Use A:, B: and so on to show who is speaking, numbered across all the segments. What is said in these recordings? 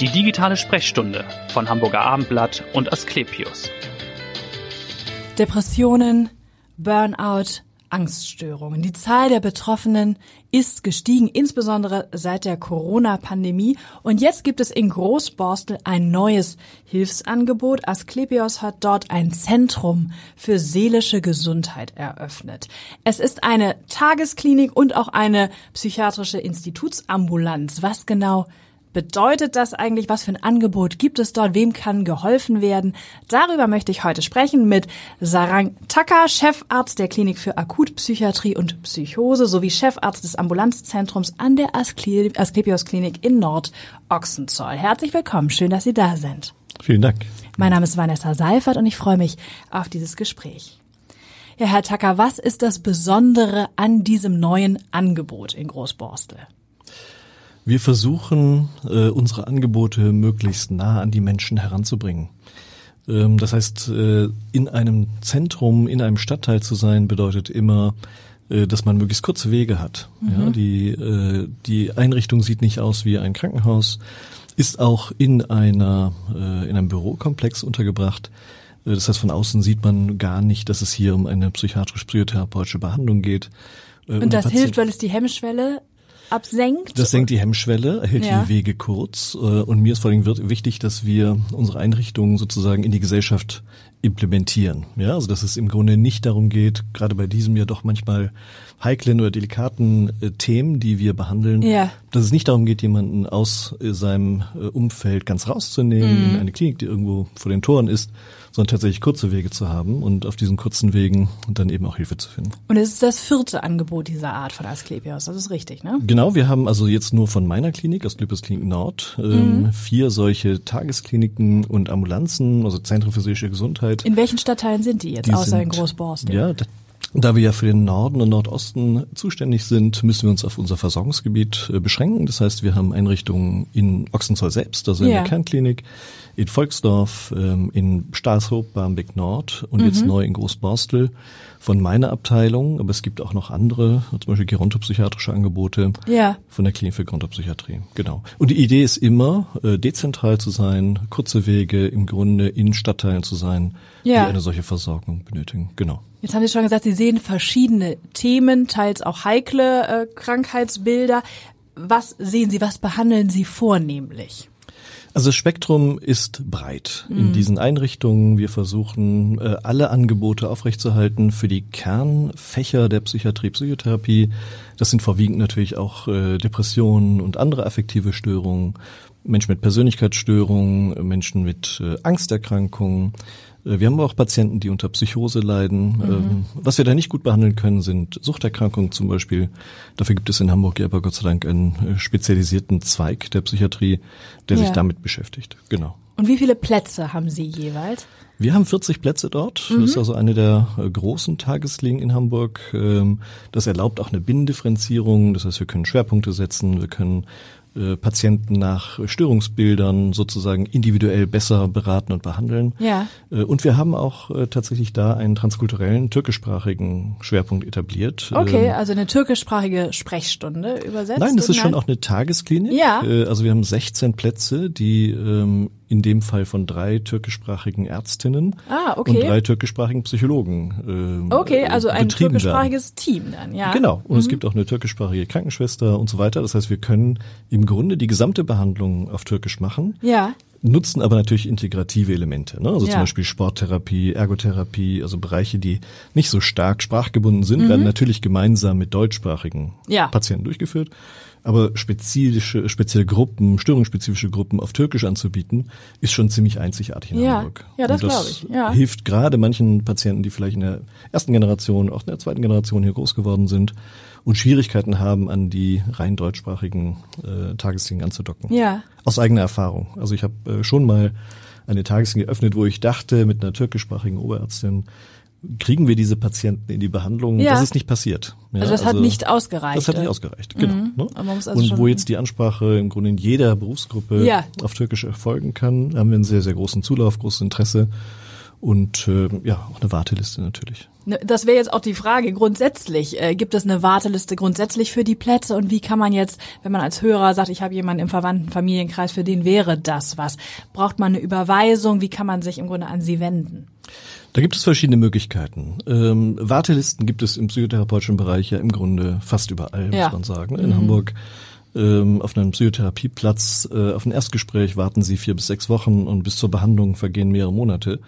A: Die digitale Sprechstunde von Hamburger Abendblatt und Asklepios.
B: Depressionen, Burnout, Angststörungen. Die Zahl der Betroffenen ist gestiegen, insbesondere seit der Corona-Pandemie. Und jetzt gibt es in Großborstel ein neues Hilfsangebot. Asklepios hat dort ein Zentrum für seelische Gesundheit eröffnet. Es ist eine Tagesklinik und auch eine psychiatrische Institutsambulanz. Was genau bedeutet das eigentlich? Was für ein Angebot gibt es dort? Wem kann geholfen werden? Darüber möchte ich heute sprechen mit Sarang Taka, Chefarzt der Klinik für Akutpsychiatrie und Psychose sowie Chefarzt des Ambulanzzentrums an der Asklepios Klinik in Nord-Ochsenzoll. Herzlich willkommen. Schön, dass Sie da sind.
C: Vielen Dank.
B: Mein Name ist Vanessa Seifert und ich freue mich auf dieses Gespräch. Ja, Herr Tacker, was ist das Besondere an diesem neuen Angebot in Großborstel?
C: Wir versuchen, äh, unsere Angebote möglichst nah an die Menschen heranzubringen. Ähm, das heißt, äh, in einem Zentrum, in einem Stadtteil zu sein, bedeutet immer, äh, dass man möglichst kurze Wege hat. Mhm. Ja, die, äh, die Einrichtung sieht nicht aus wie ein Krankenhaus, ist auch in einer, äh, in einem Bürokomplex untergebracht. Äh, das heißt, von außen sieht man gar nicht, dass es hier um eine psychiatrisch-psychotherapeutische Behandlung geht.
B: Und das hilft, weil es die Hemmschwelle absenkt.
C: Das senkt die Hemmschwelle, erhält ja. die Wege kurz. Äh, und mir ist vor allem wichtig, dass wir unsere Einrichtungen sozusagen in die Gesellschaft implementieren. Ja, also dass es im Grunde nicht darum geht, gerade bei diesem ja doch manchmal heiklen oder delikaten äh, Themen, die wir behandeln, ja. dass es nicht darum geht, jemanden aus äh, seinem äh, Umfeld ganz rauszunehmen, mhm. in eine Klinik, die irgendwo vor den Toren ist, sondern tatsächlich kurze Wege zu haben und auf diesen kurzen Wegen dann eben auch Hilfe zu finden.
B: Und es ist das vierte Angebot dieser Art von Asklepios, das ist richtig, ne?
C: Genau, wir haben also jetzt nur von meiner Klinik, Asklepios Klinik Nord, ähm, mhm. vier solche Tageskliniken und Ambulanzen, also Zentren für seelische Gesundheit.
B: In welchen Stadtteilen sind die jetzt, die außer sind, in Großborstel?
C: Ja, da wir ja für den Norden und Nordosten zuständig sind, müssen wir uns auf unser Versorgungsgebiet äh, beschränken. Das heißt, wir haben Einrichtungen in Ochsenzoll selbst, also in ja. der Kernklinik, in Volksdorf, ähm, in Stahlshoop, Barmbek Nord und mhm. jetzt neu in Großborstel von meiner Abteilung, aber es gibt auch noch andere, zum Beispiel gerontopsychiatrische Angebote ja. von der Klinik für Gerontopsychiatrie. Genau. Und die Idee ist immer, äh, dezentral zu sein, kurze Wege im Grunde in Stadtteilen zu sein, ja. die eine solche Versorgung benötigen. Genau.
B: Jetzt haben Sie schon gesagt, Sie sehen verschiedene Themen, teils auch heikle äh, Krankheitsbilder. Was sehen Sie, was behandeln Sie vornehmlich?
C: Also das Spektrum ist breit mhm. in diesen Einrichtungen. Wir versuchen äh, alle Angebote aufrechtzuerhalten für die Kernfächer der Psychiatrie, Psychotherapie. Das sind vorwiegend natürlich auch äh, Depressionen und andere affektive Störungen, Menschen mit Persönlichkeitsstörungen, Menschen mit äh, Angsterkrankungen, wir haben auch Patienten, die unter Psychose leiden. Mhm. Ähm, was wir da nicht gut behandeln können, sind Suchterkrankungen zum Beispiel. Dafür gibt es in Hamburg ja aber Gott sei Dank einen äh, spezialisierten Zweig der Psychiatrie, der ja. sich damit beschäftigt. Genau.
B: Und wie viele Plätze haben Sie jeweils?
C: Wir haben 40 Plätze dort. Mhm. Das ist also eine der äh, großen Tageskliniken in Hamburg. Ähm, das erlaubt auch eine Binnendifferenzierung. Das heißt, wir können Schwerpunkte setzen, wir können äh, Patienten nach Störungsbildern sozusagen individuell besser beraten und behandeln. Ja. Äh, und wir haben auch äh, tatsächlich da einen transkulturellen türkischsprachigen Schwerpunkt etabliert.
B: Okay, ähm, also eine türkischsprachige Sprechstunde übersetzt?
C: Nein, das ist schon auch eine Tagesklinik. Ja. Also wir haben 16 Plätze, die ähm, in dem Fall von drei türkischsprachigen Ärztinnen ah, okay. und drei türkischsprachigen Psychologen.
B: Äh, okay, also ein türkischsprachiges werden. Team dann, ja.
C: Genau. Und mhm. es gibt auch eine türkischsprachige Krankenschwester und so weiter. Das heißt, wir können im Grunde die gesamte Behandlung auf Türkisch machen. Ja. Nutzen aber natürlich integrative Elemente, ne? also ja. zum Beispiel Sporttherapie, Ergotherapie, also Bereiche, die nicht so stark sprachgebunden sind, mhm. werden natürlich gemeinsam mit deutschsprachigen ja. Patienten durchgeführt aber spezifische, spezielle Gruppen, störungsspezifische Gruppen auf Türkisch anzubieten, ist schon ziemlich einzigartig in
B: ja,
C: Hamburg.
B: Ja, das, das glaube ich. Ja.
C: Hilft gerade manchen Patienten, die vielleicht in der ersten Generation, auch in der zweiten Generation hier groß geworden sind und Schwierigkeiten haben, an die rein deutschsprachigen äh, Tageskliniken anzudocken. Ja. Aus eigener Erfahrung. Also ich habe äh, schon mal eine Tagesklinik geöffnet, wo ich dachte, mit einer türkischsprachigen Oberärztin, kriegen wir diese Patienten in die Behandlung? Ja. Das ist nicht passiert.
B: Ja, also das also, hat nicht ausgereicht.
C: Das hat nicht ausgereicht, genau. Mhm. Ne? Also und wo jetzt die Ansprache im Grunde in jeder Berufsgruppe ja. auf Türkisch erfolgen kann, haben wir einen sehr, sehr großen Zulauf, großes Interesse. und äh, ja, auch eine Warteliste natürlich.
B: Ne, das wäre jetzt auch die Frage. Grundsätzlich, äh, gibt es eine Warteliste grundsätzlich für die Plätze und wie kann man jetzt, wenn man als Hörer sagt, ich habe jemanden im verwandten Familienkreis, für den wäre das was? Braucht man eine Überweisung? Wie kann man sich im Grunde an Sie wenden?
C: Da gibt es verschiedene Möglichkeiten. Ähm, Wartelisten gibt es im psychotherapeutischen Bereich ja im Grunde fast überall, ja. muss man sagen. In mhm. Hamburg ähm, auf einem Psychotherapieplatz, äh, auf ein Erstgespräch warten Sie vier bis sechs Wochen und bis zur Behandlung vergehen mehrere Monate.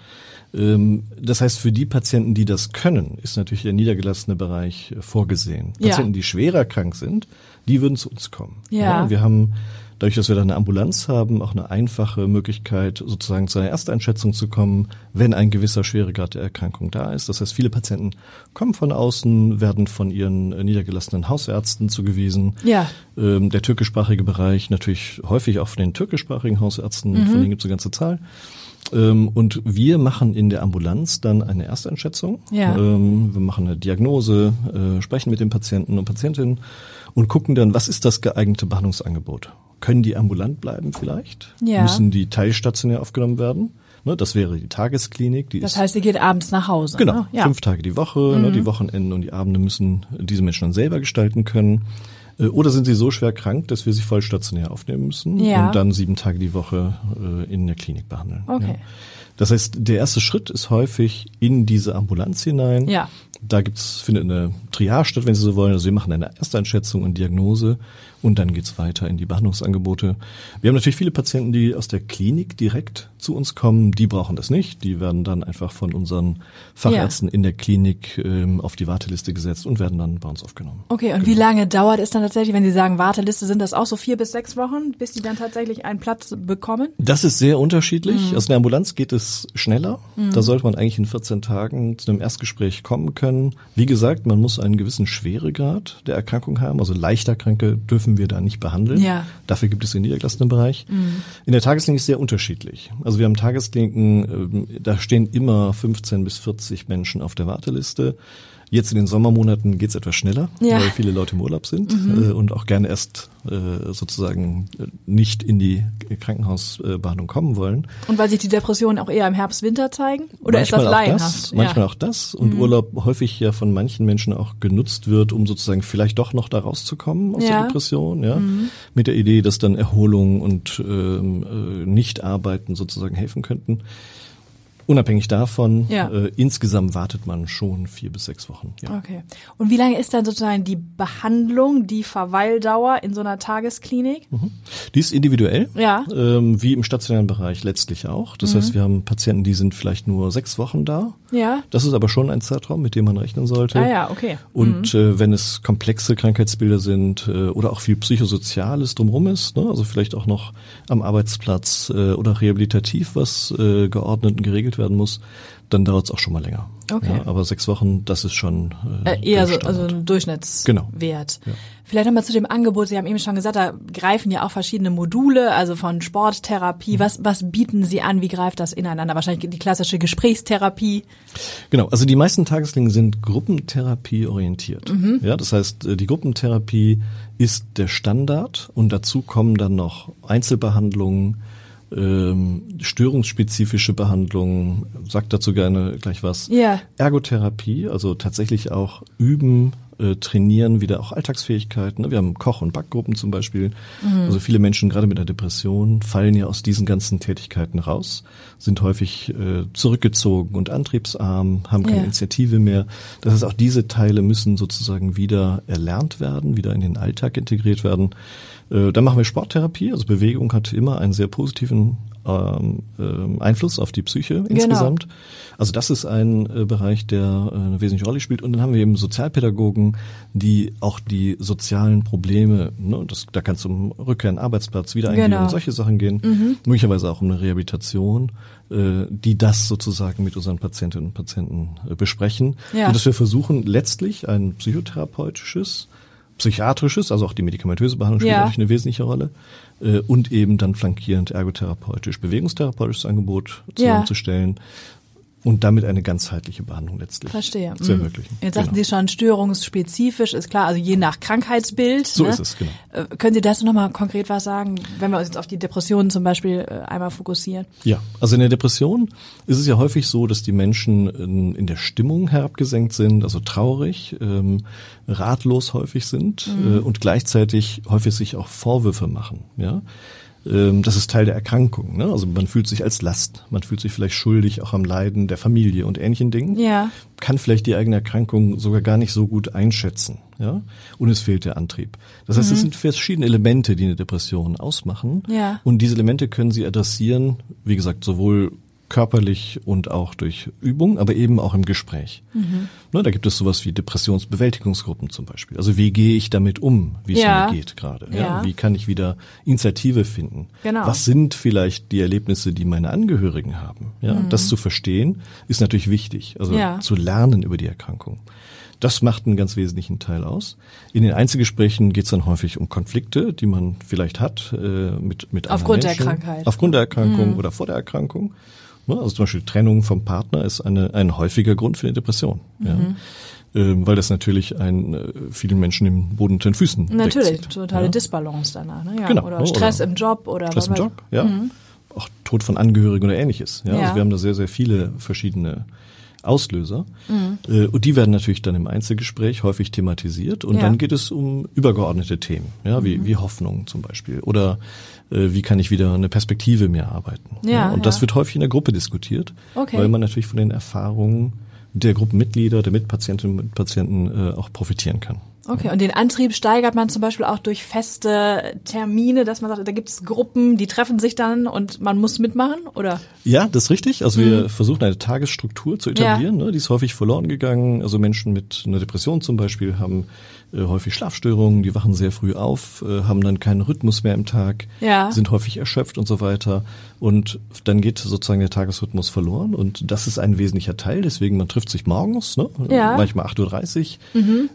C: Ähm, das heißt, für die Patienten, die das können, ist natürlich der niedergelassene Bereich vorgesehen. Ja. Patienten, die schwerer krank sind, die würden zu uns kommen. Ja. ja wir haben dadurch, dass wir da eine Ambulanz haben, auch eine einfache Möglichkeit, sozusagen zu einer Ersteinschätzung zu kommen, wenn ein gewisser Schweregrad der Erkrankung da ist. Das heißt, viele Patienten kommen von außen, werden von ihren äh, niedergelassenen Hausärzten zugewiesen. Ja. Ähm, der türkischsprachige Bereich natürlich häufig auch von den türkischsprachigen Hausärzten, mhm. von denen gibt es eine ganze Zahl. Ähm, und wir machen in der Ambulanz dann eine Ersteinschätzung. Ja. Ähm, wir machen eine Diagnose, äh, sprechen mit den Patienten und Patientinnen und gucken dann, was ist das geeignete Behandlungsangebot? Können die ambulant bleiben vielleicht? Ja. Müssen die teilstationär aufgenommen werden? Ne, das wäre die Tagesklinik. Die
B: das heißt, sie geht abends nach Hause.
C: Genau, ne? ja. fünf Tage die Woche. Mhm. Ne, die Wochenenden und die Abende müssen diese Menschen dann selber gestalten können. Äh, oder sind sie so schwer krank, dass wir sie voll stationär aufnehmen müssen ja. und dann sieben Tage die Woche äh, in der Klinik behandeln. Okay. Ja. Das heißt, der erste Schritt ist häufig in diese Ambulanz hinein. Ja. Da gibt's, findet eine Triage statt, wenn Sie so wollen. Also wir machen eine Ersteinschätzung und Diagnose und dann geht's weiter in die Behandlungsangebote. Wir haben natürlich viele Patienten, die aus der Klinik direkt zu uns kommen. Die brauchen das nicht. Die werden dann einfach von unseren Fachärzten ja. in der Klinik ähm, auf die Warteliste gesetzt und werden dann bei uns aufgenommen.
B: Okay, und genau. wie lange dauert es dann tatsächlich, wenn Sie sagen Warteliste, sind das auch so vier bis sechs Wochen, bis Sie dann tatsächlich einen Platz bekommen?
C: Das ist sehr unterschiedlich. Mhm. Aus der Ambulanz geht es schneller. Mhm. Da sollte man eigentlich in 14 Tagen zu einem Erstgespräch kommen können. Wie gesagt, man muss einen gewissen Schweregrad der Erkrankung haben. Also leichter Kranke dürfen wir da nicht behandeln. Ja. Dafür gibt es den niedergelassenen Bereich. Mhm. In der Tagesklinik ist es sehr unterschiedlich. Also wir haben Tageskliniken, ähm, da stehen immer 15 bis 40 Menschen auf der Warteliste. Jetzt in den Sommermonaten geht's etwas schneller, ja. weil viele Leute im Urlaub sind mhm. äh, und auch gerne erst äh, sozusagen äh, nicht in die Krankenhausbehandlung kommen wollen.
B: Und weil sich die Depressionen auch eher im Herbst, Winter zeigen? Oder manchmal ist das laienhaft?
C: Das, manchmal ja. auch das. Und mhm. Urlaub häufig ja von manchen Menschen auch genutzt wird, um sozusagen vielleicht doch noch da rauszukommen aus ja. der Depression. Ja, mhm. Mit der Idee, dass dann Erholung und ähm, äh, Nicht-Arbeiten sozusagen helfen könnten. Unabhängig davon, ja. äh, insgesamt wartet man schon vier bis sechs Wochen.
B: Ja. Okay. Und wie lange ist dann sozusagen die Behandlung, die Verweildauer in so einer Tagesklinik?
C: Mhm. Die ist individuell, ja. ähm, wie im stationären Bereich letztlich auch. Das mhm. heißt, wir haben Patienten, die sind vielleicht nur sechs Wochen da. Ja. Das ist aber schon ein Zeitraum, mit dem man rechnen sollte.
B: Ah ja, okay.
C: Und mhm. äh, wenn es komplexe Krankheitsbilder sind äh, oder auch viel Psychosoziales drumherum ist, ne, also vielleicht auch noch am Arbeitsplatz äh, oder rehabilitativ was äh, geordnet und geregelt werden muss, dann dauert es auch schon mal länger. Okay. Ja, aber sechs Wochen, das ist schon
B: äh, äh, eher so also ein Durchschnittswert. Genau. Ja. Vielleicht nochmal zu dem Angebot. Sie haben eben schon gesagt, da greifen ja auch verschiedene Module, also von Sporttherapie. Mhm. Was was bieten Sie an? Wie greift das ineinander? Wahrscheinlich die klassische Gesprächstherapie.
C: Genau. Also die meisten Tageskliniken sind Gruppentherapie orientiert. Mhm. Ja, das heißt, äh, die Gruppentherapie ist der Standard und dazu kommen dann noch Einzelbehandlungen ähm, störungsspezifische Behandlungen, sagt dazu gerne gleich was. Ja. Ergotherapie, also tatsächlich auch üben, äh, trainieren, wieder auch Alltagsfähigkeiten. Wir haben Koch- und Backgruppen zum Beispiel. Mhm. Also viele Menschen, gerade mit einer Depression, fallen ja aus diesen ganzen Tätigkeiten raus, sind häufig äh, zurückgezogen und antriebsarm, haben keine ja. Initiative mehr. Das heißt, auch diese Teile müssen sozusagen wieder erlernt werden, wieder in den Alltag integriert werden. Äh, dann machen wir Sporttherapie. Also Bewegung hat immer einen sehr positiven ähm, äh, Einfluss auf die Psyche genau. insgesamt. Also das ist ein äh, Bereich, der äh, eine wesentliche Rolle spielt. Und dann haben wir eben Sozialpädagogen, die auch die sozialen Probleme, ne, das, da kann es um Rückkehr in den Arbeitsplatz, Wiedereingehen genau. und solche Sachen gehen, mhm. möglicherweise auch um eine Rehabilitation, äh, die das sozusagen mit unseren Patientinnen und Patienten äh, besprechen. Ja. Und dass wir versuchen, letztlich ein psychotherapeutisches psychiatrisches, also auch die medikamentöse Behandlung spielt ja. natürlich eine wesentliche Rolle. Äh, und eben dann flankierend ergotherapeutisch, bewegungstherapeutisches Angebot zusammenzustellen. Ja. Und damit eine ganzheitliche Behandlung letztlich
B: Verstehe.
C: zu
B: Mhm.
C: ermöglichen.
B: Jetzt sagten
C: Genau.
B: Sie schon, störungsspezifisch ist klar, also je nach Krankheitsbild.
C: So
B: ne?
C: ist es, genau.
B: Äh, Können Sie dazu nochmal konkret was sagen, wenn wir uns jetzt auf die Depressionen zum Beispiel äh, einmal fokussieren?
C: Ja, also in der Depression ist es ja häufig so, dass die Menschen in, in der Stimmung herabgesenkt sind, also traurig, ähm, ratlos häufig sind
B: Mhm.
C: äh, und gleichzeitig häufig sich auch Vorwürfe machen. Ja, das ist Teil der Erkrankung. Ne? Also man fühlt sich als Last, man fühlt sich vielleicht schuldig auch am Leiden der Familie und ähnlichen Dingen.
B: Ja.
C: Kann vielleicht die eigene Erkrankung sogar gar nicht so gut einschätzen. Ja, und es fehlt der Antrieb. Das heißt, es sind verschiedene Elemente, die eine Depression ausmachen.
B: Ja.
C: Und diese Elemente können Sie adressieren, wie gesagt, sowohl körperlich und auch durch Übung, aber eben auch im Gespräch. Ne, da gibt es sowas wie Depressionsbewältigungsgruppen zum Beispiel. Also wie gehe ich damit um, wie es
B: Ja.
C: mir geht gerade? Ja.
B: Ja.
C: Wie kann ich wieder Initiative finden?
B: Genau.
C: Was sind vielleicht die Erlebnisse, die meine Angehörigen haben? Ja, das zu verstehen ist natürlich wichtig. Also
B: Mhm.
C: Zu lernen über die Erkrankung. Das macht einen ganz wesentlichen Teil aus. In den Einzelgesprächen geht es dann häufig um Konflikte, die man vielleicht hat äh, mit mit anderen
B: Aufgrund der
C: Menschen.
B: Krankheit.
C: Aufgrund der Erkrankung oder vor der Erkrankung. Ne, Also zum Beispiel Trennung vom Partner ist eine, ein häufiger Grund für eine Depression. Ja. Ähm, weil das natürlich ein, äh, vielen Menschen im Boden unter den Füßen
B: Natürlich, totale
C: ja.
B: Disbalance danach. Ne? Ja.
C: Genau,
B: Oder
C: ne,
B: Stress
C: oder
B: im Job oder
C: Stress im Job, ja. Auch Tod von Angehörigen oder ähnliches. Ja.
B: Ja.
C: Also wir haben da sehr, sehr viele verschiedene Auslöser.
B: Mhm.
C: Äh, Und die werden natürlich dann im Einzelgespräch häufig thematisiert. Und
B: Ja. Mhm.
C: dann geht es um übergeordnete Themen, ja, wie, wie Hoffnung zum Beispiel. Oder äh, wie kann ich wieder eine Perspektive mir erarbeiten.
B: Ja,
C: Und das
B: ja.
C: wird häufig in der Gruppe diskutiert,
B: Okay.
C: weil man natürlich von den Erfahrungen der Gruppenmitglieder, der Mitpatientinnen und Mitpatienten äh, auch profitieren kann.
B: Okay, und den Antrieb steigert man zum Beispiel auch durch feste Termine, dass man sagt, da gibt es Gruppen, die treffen sich dann und man muss mitmachen, oder?
C: Ja, das ist richtig. Also wir versuchen eine Tagesstruktur zu etablieren. Ne? Die ist häufig verloren gegangen. Also Menschen mit einer Depression zum Beispiel haben äh, häufig Schlafstörungen, die wachen sehr früh auf, äh, haben dann keinen Rhythmus mehr im Tag,
B: Ja.
C: sind häufig erschöpft und so weiter. Und dann geht sozusagen der Tagesrhythmus verloren. Und das ist ein wesentlicher Teil. Deswegen, man trifft sich morgens, ne?
B: Ja.
C: manchmal 8.30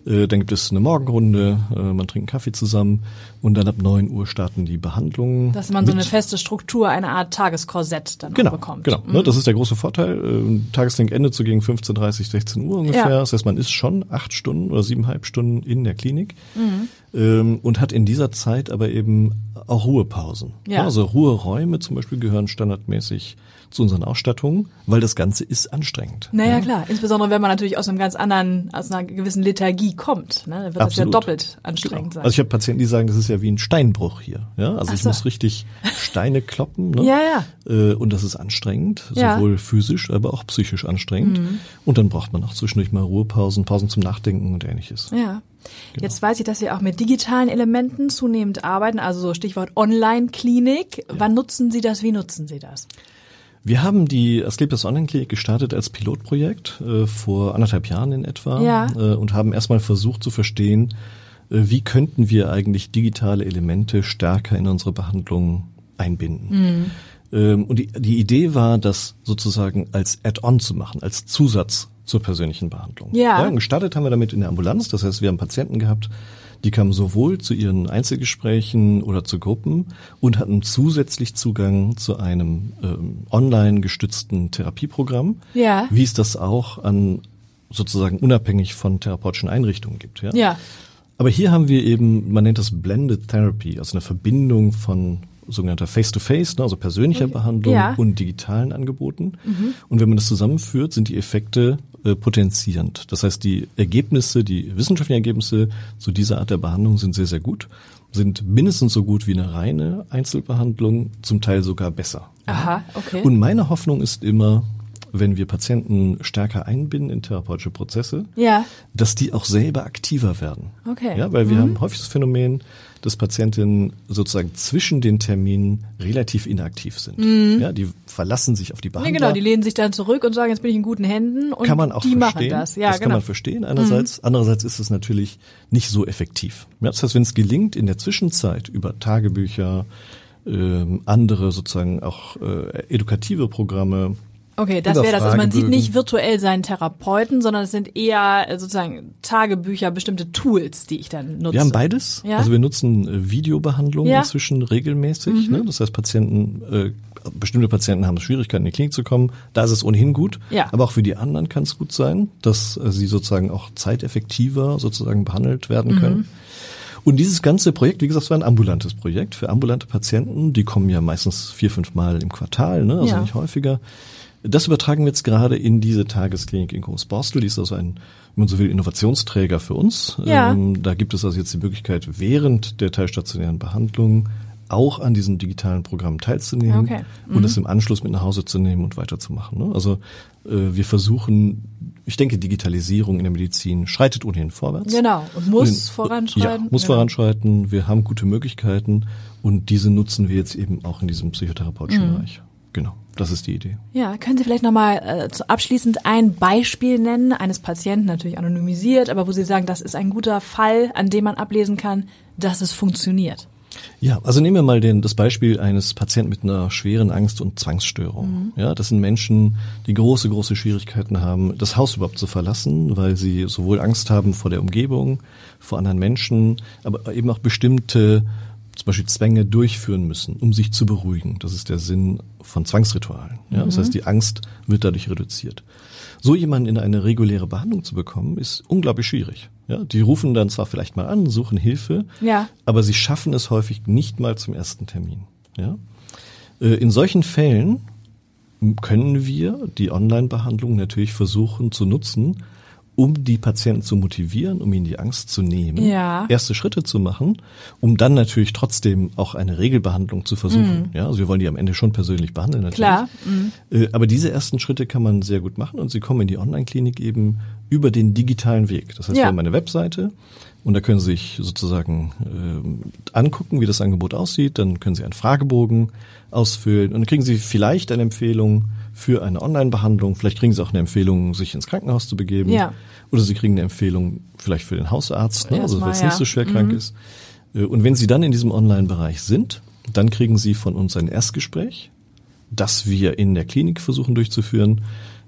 C: Uhr. Äh, dann gibt es eine Morgenrunde, äh, man trinkt einen Kaffee zusammen und dann ab 9 Uhr starten die Behandlungen.
B: Dass man so eine feste Struktur, eine Art Tageskorsett dann
C: Genau,
B: auch bekommt.
C: genau. Ne, das ist der große Vorteil. Ähm, Tageslink endet so gegen 15.30, 16 Uhr ungefähr.
B: Ja.
C: Das heißt, man ist schon acht Stunden oder siebeneinhalb Stunden in der Klinik
B: Mhm.
C: ähm, und hat in dieser Zeit aber eben auch Ruhepausen.
B: Ja.
C: Also Ruheräume zum Beispiel gehören standardmäßig zu unseren Ausstattungen, weil das Ganze ist anstrengend.
B: Naja, klar. Insbesondere wenn man natürlich aus einem ganz anderen, aus einer gewissen Lethargie kommt. Ne? Dann wird das ja
C: Absolut.
B: doppelt anstrengend
C: Genau.
B: sein.
C: Also ich habe Patienten, die sagen, das ist ja wie ein Steinbruch hier. Ja, also
B: Ach
C: ich
B: so.
C: muss richtig Steine kloppen. Ne?
B: Ja, ja.
C: Äh, und das ist anstrengend,
B: Ja. Mhm.
C: sowohl physisch, aber auch psychisch anstrengend. Und dann braucht man auch zwischendurch mal Ruhepausen, Pausen zum Nachdenken und ähnliches.
B: Ja.
C: Genau.
B: Jetzt weiß ich, dass Sie auch mit digitalen Elementen zunehmend arbeiten, also so Stichwort Online-Klinik. Wann nutzen Sie das? Wie nutzen Sie das?
C: Wir haben die Asklepios Online Klinik gestartet als Pilotprojekt äh, vor anderthalb Jahren in etwa
B: Ja.
C: äh, und haben erstmal versucht zu verstehen, äh, wie könnten wir eigentlich digitale Elemente stärker in unsere Behandlung einbinden. Ähm, und die, die Idee war, das sozusagen als Add-on zu machen, als Zusatz zur persönlichen Behandlung.
B: Ja.
C: gestartet haben wir damit in der Ambulanz, das heißt, wir haben Patienten gehabt, die kamen sowohl zu ihren Einzelgesprächen oder zu Gruppen und hatten zusätzlich Zugang zu einem ähm, online gestützten Therapieprogramm,
B: Ja.
C: wie es das auch an sozusagen unabhängig von therapeutischen Einrichtungen gibt. Ja?
B: Ja.
C: Aber hier haben wir eben, man nennt das Blended Therapy, also eine Verbindung von sogenannter Face-to-Face, ne, also persönlicher Behandlung
B: Ja. Mhm.
C: und digitalen Angeboten. Und wenn man das zusammenführt, sind die Effekte äh, potenzierend. Das heißt, die Ergebnisse, die wissenschaftlichen Ergebnisse zu dieser Art der Behandlung sind sehr, sehr gut, sind mindestens so gut wie eine reine Einzelbehandlung, zum Teil sogar besser.
B: Aha, okay.
C: Und meine Hoffnung ist immer, wenn wir Patienten stärker einbinden in therapeutische Prozesse,
B: Ja.
C: dass die auch selber aktiver werden.
B: Okay.
C: Ja, weil wir haben häufig das Phänomen, dass Patientinnen sozusagen zwischen den Terminen relativ inaktiv sind. Ja, die verlassen sich auf die
B: Mhm. Nee, genau, die lehnen sich dann zurück und sagen, jetzt bin ich in guten Händen und
C: kann man auch
B: die
C: verstehen.
B: machen das. Ja,
C: das
B: genau.
C: kann man verstehen einerseits. Andererseits ist es natürlich nicht so effektiv. Ja, das heißt, wenn es gelingt, in der Zwischenzeit über Tagebücher, ähm, andere sozusagen auch äh, edukative Programme
B: Okay, das wäre das. Also man sieht nicht virtuell seinen Therapeuten, sondern es sind eher äh, sozusagen Tagebücher, bestimmte Tools, die ich dann nutze.
C: Wir haben beides.
B: Ja?
C: Also wir nutzen äh, Videobehandlung
B: Ja. Mhm.
C: inzwischen regelmäßig. Ne? Das heißt, Patienten, äh, bestimmte Patienten haben Schwierigkeiten, in die Klinik zu kommen. Da ist es ohnehin gut.
B: Ja.
C: Aber auch für die anderen kann es gut sein, dass äh, sie sozusagen auch zeiteffektiver sozusagen behandelt werden
B: Mhm.
C: können. Und dieses ganze Projekt, wie gesagt, es war ein ambulantes Projekt für ambulante Patienten. Die kommen ja meistens vier, fünf Mal im Quartal, ne? also
B: Ja.
C: nicht häufiger. Das übertragen wir jetzt gerade in diese Tagesklinik in Großborstel. Die ist also ein, wenn man so will, Innovationsträger für uns.
B: Ja.
C: Ähm, da gibt es also jetzt die Möglichkeit, während der teilstationären Behandlung auch an diesen digitalen Programmen teilzunehmen
B: Okay.
C: und es im Anschluss mit nach Hause zu nehmen und weiterzumachen. Ne? Also äh, wir versuchen, ich denke, Digitalisierung in der Medizin schreitet ohnehin vorwärts.
B: Genau, und muss
C: Und, äh,
B: voranschreiten.
C: Ja, muss
B: Genau.
C: voranschreiten. Wir haben gute Möglichkeiten und diese nutzen wir jetzt eben auch in diesem psychotherapeutischen
B: Mhm.
C: Bereich. Genau, das ist die Idee.
B: Ja, können Sie vielleicht nochmal äh, abschließend ein Beispiel nennen, eines Patienten, natürlich anonymisiert, aber wo Sie sagen, das ist ein guter Fall, an dem man ablesen kann, dass es funktioniert.
C: Ja, also nehmen wir mal den, das Beispiel eines Patienten mit einer schweren Angst- und Zwangsstörung.
B: Mhm.
C: Ja, das sind Menschen, die große, große Schwierigkeiten haben, das Haus überhaupt zu verlassen, weil sie sowohl Angst haben vor der Umgebung, vor anderen Menschen, aber eben auch bestimmte, zum Beispiel Zwänge durchführen müssen, um sich zu beruhigen. Das ist der Sinn von Zwangsritualen. Ja, Das heißt, die Angst wird dadurch reduziert. So jemanden in eine reguläre Behandlung zu bekommen, ist unglaublich schwierig. Ja, die rufen dann zwar vielleicht mal an, suchen Hilfe,
B: Ja.
C: aber sie schaffen es häufig nicht mal zum ersten Termin. Ja? Äh, In solchen Fällen können wir die Online-Behandlung natürlich versuchen zu nutzen, um die Patienten zu motivieren, um ihnen die Angst zu nehmen,
B: Ja.
C: erste Schritte zu machen, um dann natürlich trotzdem auch eine Regelbehandlung zu versuchen. Ja, also wir wollen die am Ende schon persönlich behandeln natürlich.
B: Klar.
C: Äh, Aber diese ersten Schritte kann man sehr gut machen und sie kommen in die Online-Klinik eben über den digitalen Weg. Das heißt,
B: Ja.
C: wir haben eine Webseite und da können Sie sich sozusagen ähm, angucken, wie das Angebot aussieht. Dann können Sie einen Fragebogen ausfüllen und dann kriegen Sie vielleicht eine Empfehlung für eine Online-Behandlung. Vielleicht kriegen Sie auch eine Empfehlung, sich ins Krankenhaus zu begeben.
B: Ja.
C: Oder Sie kriegen eine Empfehlung vielleicht für den Hausarzt, ne? also wenn es
B: ja.
C: nicht so schwer krank ist. Äh, Und wenn Sie dann in diesem Online-Bereich sind, dann kriegen Sie von uns ein Erstgespräch, das wir in der Klinik versuchen durchzuführen.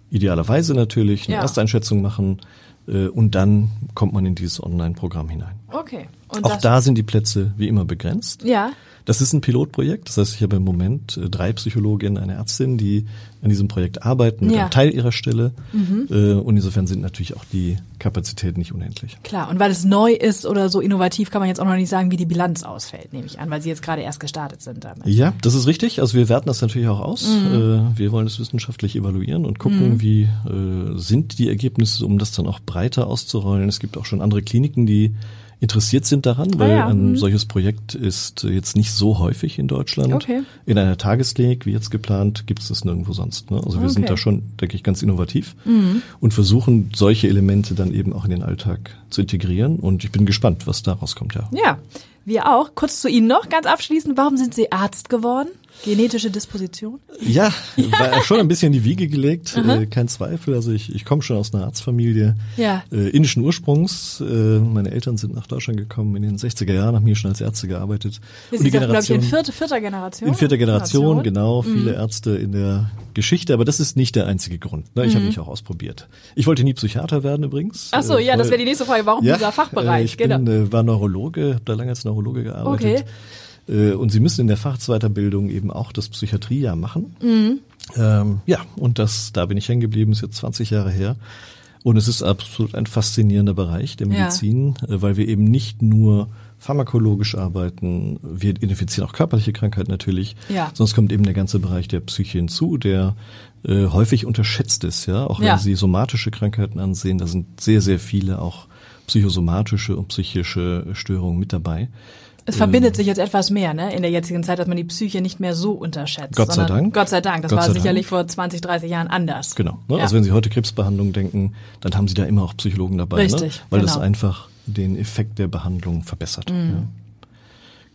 C: Idealerweise natürlich eine
B: Ja.
C: Ersteinschätzung machen äh, und dann kommt man in dieses Online-Programm hinein.
B: Okay. Und
C: Auch da sind die Plätze wie immer begrenzt.
B: Ja.
C: Das ist ein Pilotprojekt. Das heißt, ich habe im Moment äh, drei Psychologinnen, eine Ärztin, die an diesem Projekt arbeiten, mit
B: Ja. Mhm.
C: einem Teil ihrer Stelle. Äh, Und insofern sind natürlich auch die Kapazitäten nicht unendlich.
B: Klar, und weil es neu ist oder so innovativ, kann man jetzt auch noch nicht sagen, wie die Bilanz ausfällt, nehme ich an, weil Sie jetzt gerade erst gestartet sind damit.
C: Ja, das ist richtig. Also wir werten das natürlich auch aus.
B: Mhm.
C: Äh, Wir wollen es wissenschaftlich evaluieren und gucken, wie äh, sind die Ergebnisse, um das dann auch breiter auszurollen. Es gibt auch schon andere Kliniken, die interessiert sind daran, weil
B: Ah ja,
C: ein
B: mhm.
C: solches Projekt ist jetzt nicht so häufig in Deutschland.
B: Okay.
C: In einer Tagesklinik, wie jetzt geplant, gibt es das nirgendwo sonst. Ne? Also wir sind
B: Okay. Mhm.
C: da schon, denke ich, ganz innovativ und versuchen solche Elemente dann eben auch in den Alltag zu integrieren. Und ich bin gespannt, was da rauskommt. Ja.
B: Ja, wir auch. Kurz zu Ihnen noch, ganz abschließend, warum sind Sie Arzt geworden? Genetische Disposition?
C: Ja, war schon ein bisschen in die Wiege gelegt, äh, kein Zweifel. Also ich, ich komme schon aus einer Arztfamilie
B: Ja.
C: äh, indischen Ursprungs. Äh, meine Eltern sind nach Deutschland gekommen in den 60er Jahren, haben hier schon als Ärzte gearbeitet.
B: Sie sind, glaube ich, in vierter, vierter Generation.
C: in vierter Generation, genau,
B: Mhm.
C: viele Ärzte in der Geschichte, aber das ist nicht der einzige Grund. Ne? Ich habe mich auch ausprobiert. Ich wollte nie Psychiater werden übrigens.
B: Mhm. Ach so,
C: Äh,
B: ja, das wäre die nächste Frage. Warum
C: ja,
B: dieser Fachbereich?
C: Äh, ich
B: genau.
C: bin, äh, war Neurologe, habe da lange als Neurologe gearbeitet. Äh, und Sie müssen in der Fachweiterbildung eben auch das Psychiatriejahr machen.
B: Mhm.
C: Ähm, ja, und das, da bin ich hängen geblieben, ist jetzt 20 Jahre her. Und es ist absolut ein faszinierender Bereich der
B: Ja.
C: Medizin, äh, weil wir eben nicht nur pharmakologisch arbeiten, wir identifizieren auch körperliche Krankheiten natürlich,
B: Ja.
C: sonst kommt eben der ganze Bereich der Psyche hinzu, der äh, häufig unterschätzt ist, ja, auch wenn
B: Ja.
C: Sie somatische Krankheiten ansehen, da sind sehr, sehr viele auch psychosomatische und psychische Störungen mit dabei.
B: Es verbindet sich jetzt etwas mehr, ne, in der jetzigen Zeit, dass man die Psyche nicht mehr so unterschätzt.
C: Gott sei Dank.
B: Gott sei Dank. Das
C: Gott
B: war sicherlich
C: Dank.
B: vor 20, 30 Jahren anders.
C: Genau. Ne?
B: Ja.
C: Also wenn Sie heute Krebsbehandlung denken, dann haben Sie da immer auch Psychologen dabei,
B: Richtig,
C: ne? weil das
B: genau.
C: einfach den Effekt der Behandlung verbessert. Ja.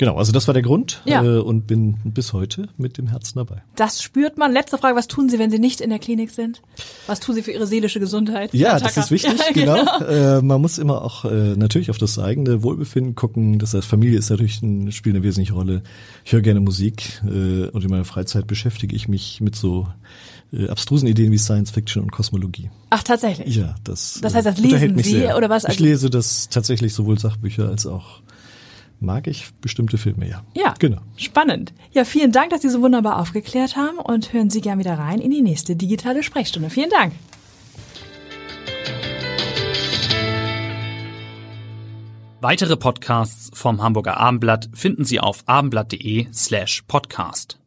C: Genau, also das war der Grund.
B: Ja.
C: äh, und bin bis heute mit dem Herzen dabei.
B: Das spürt man. Letzte Frage, was tun Sie, wenn Sie nicht in der Klinik sind? Was tun Sie für Ihre seelische Gesundheit?
C: Ja, das ist wichtig,
B: Ja,
C: genau. Äh, man muss immer auch äh, natürlich auf das eigene Wohlbefinden gucken. Das heißt, Familie ist natürlich ein, spielt eine wesentliche Rolle. Ich höre gerne Musik äh, und in meiner Freizeit beschäftige ich mich mit so äh, abstrusen Ideen wie Science Fiction und Kosmologie.
B: Ach, tatsächlich?
C: Ja, das.
B: Das heißt, das
C: äh,
B: lesen Sie
C: sehr.
B: oder was?
C: Ich
B: Also-
C: lese das tatsächlich sowohl Sachbücher als auch mag ich bestimmte Filme, ja.
B: Ja,
C: Genau.
B: spannend. Ja, vielen Dank, dass Sie so wunderbar aufgeklärt haben und hören Sie gern wieder rein in die nächste digitale Sprechstunde. Vielen Dank.
A: Weitere Podcasts vom Hamburger Abendblatt finden Sie auf abendblatt.de slash podcast.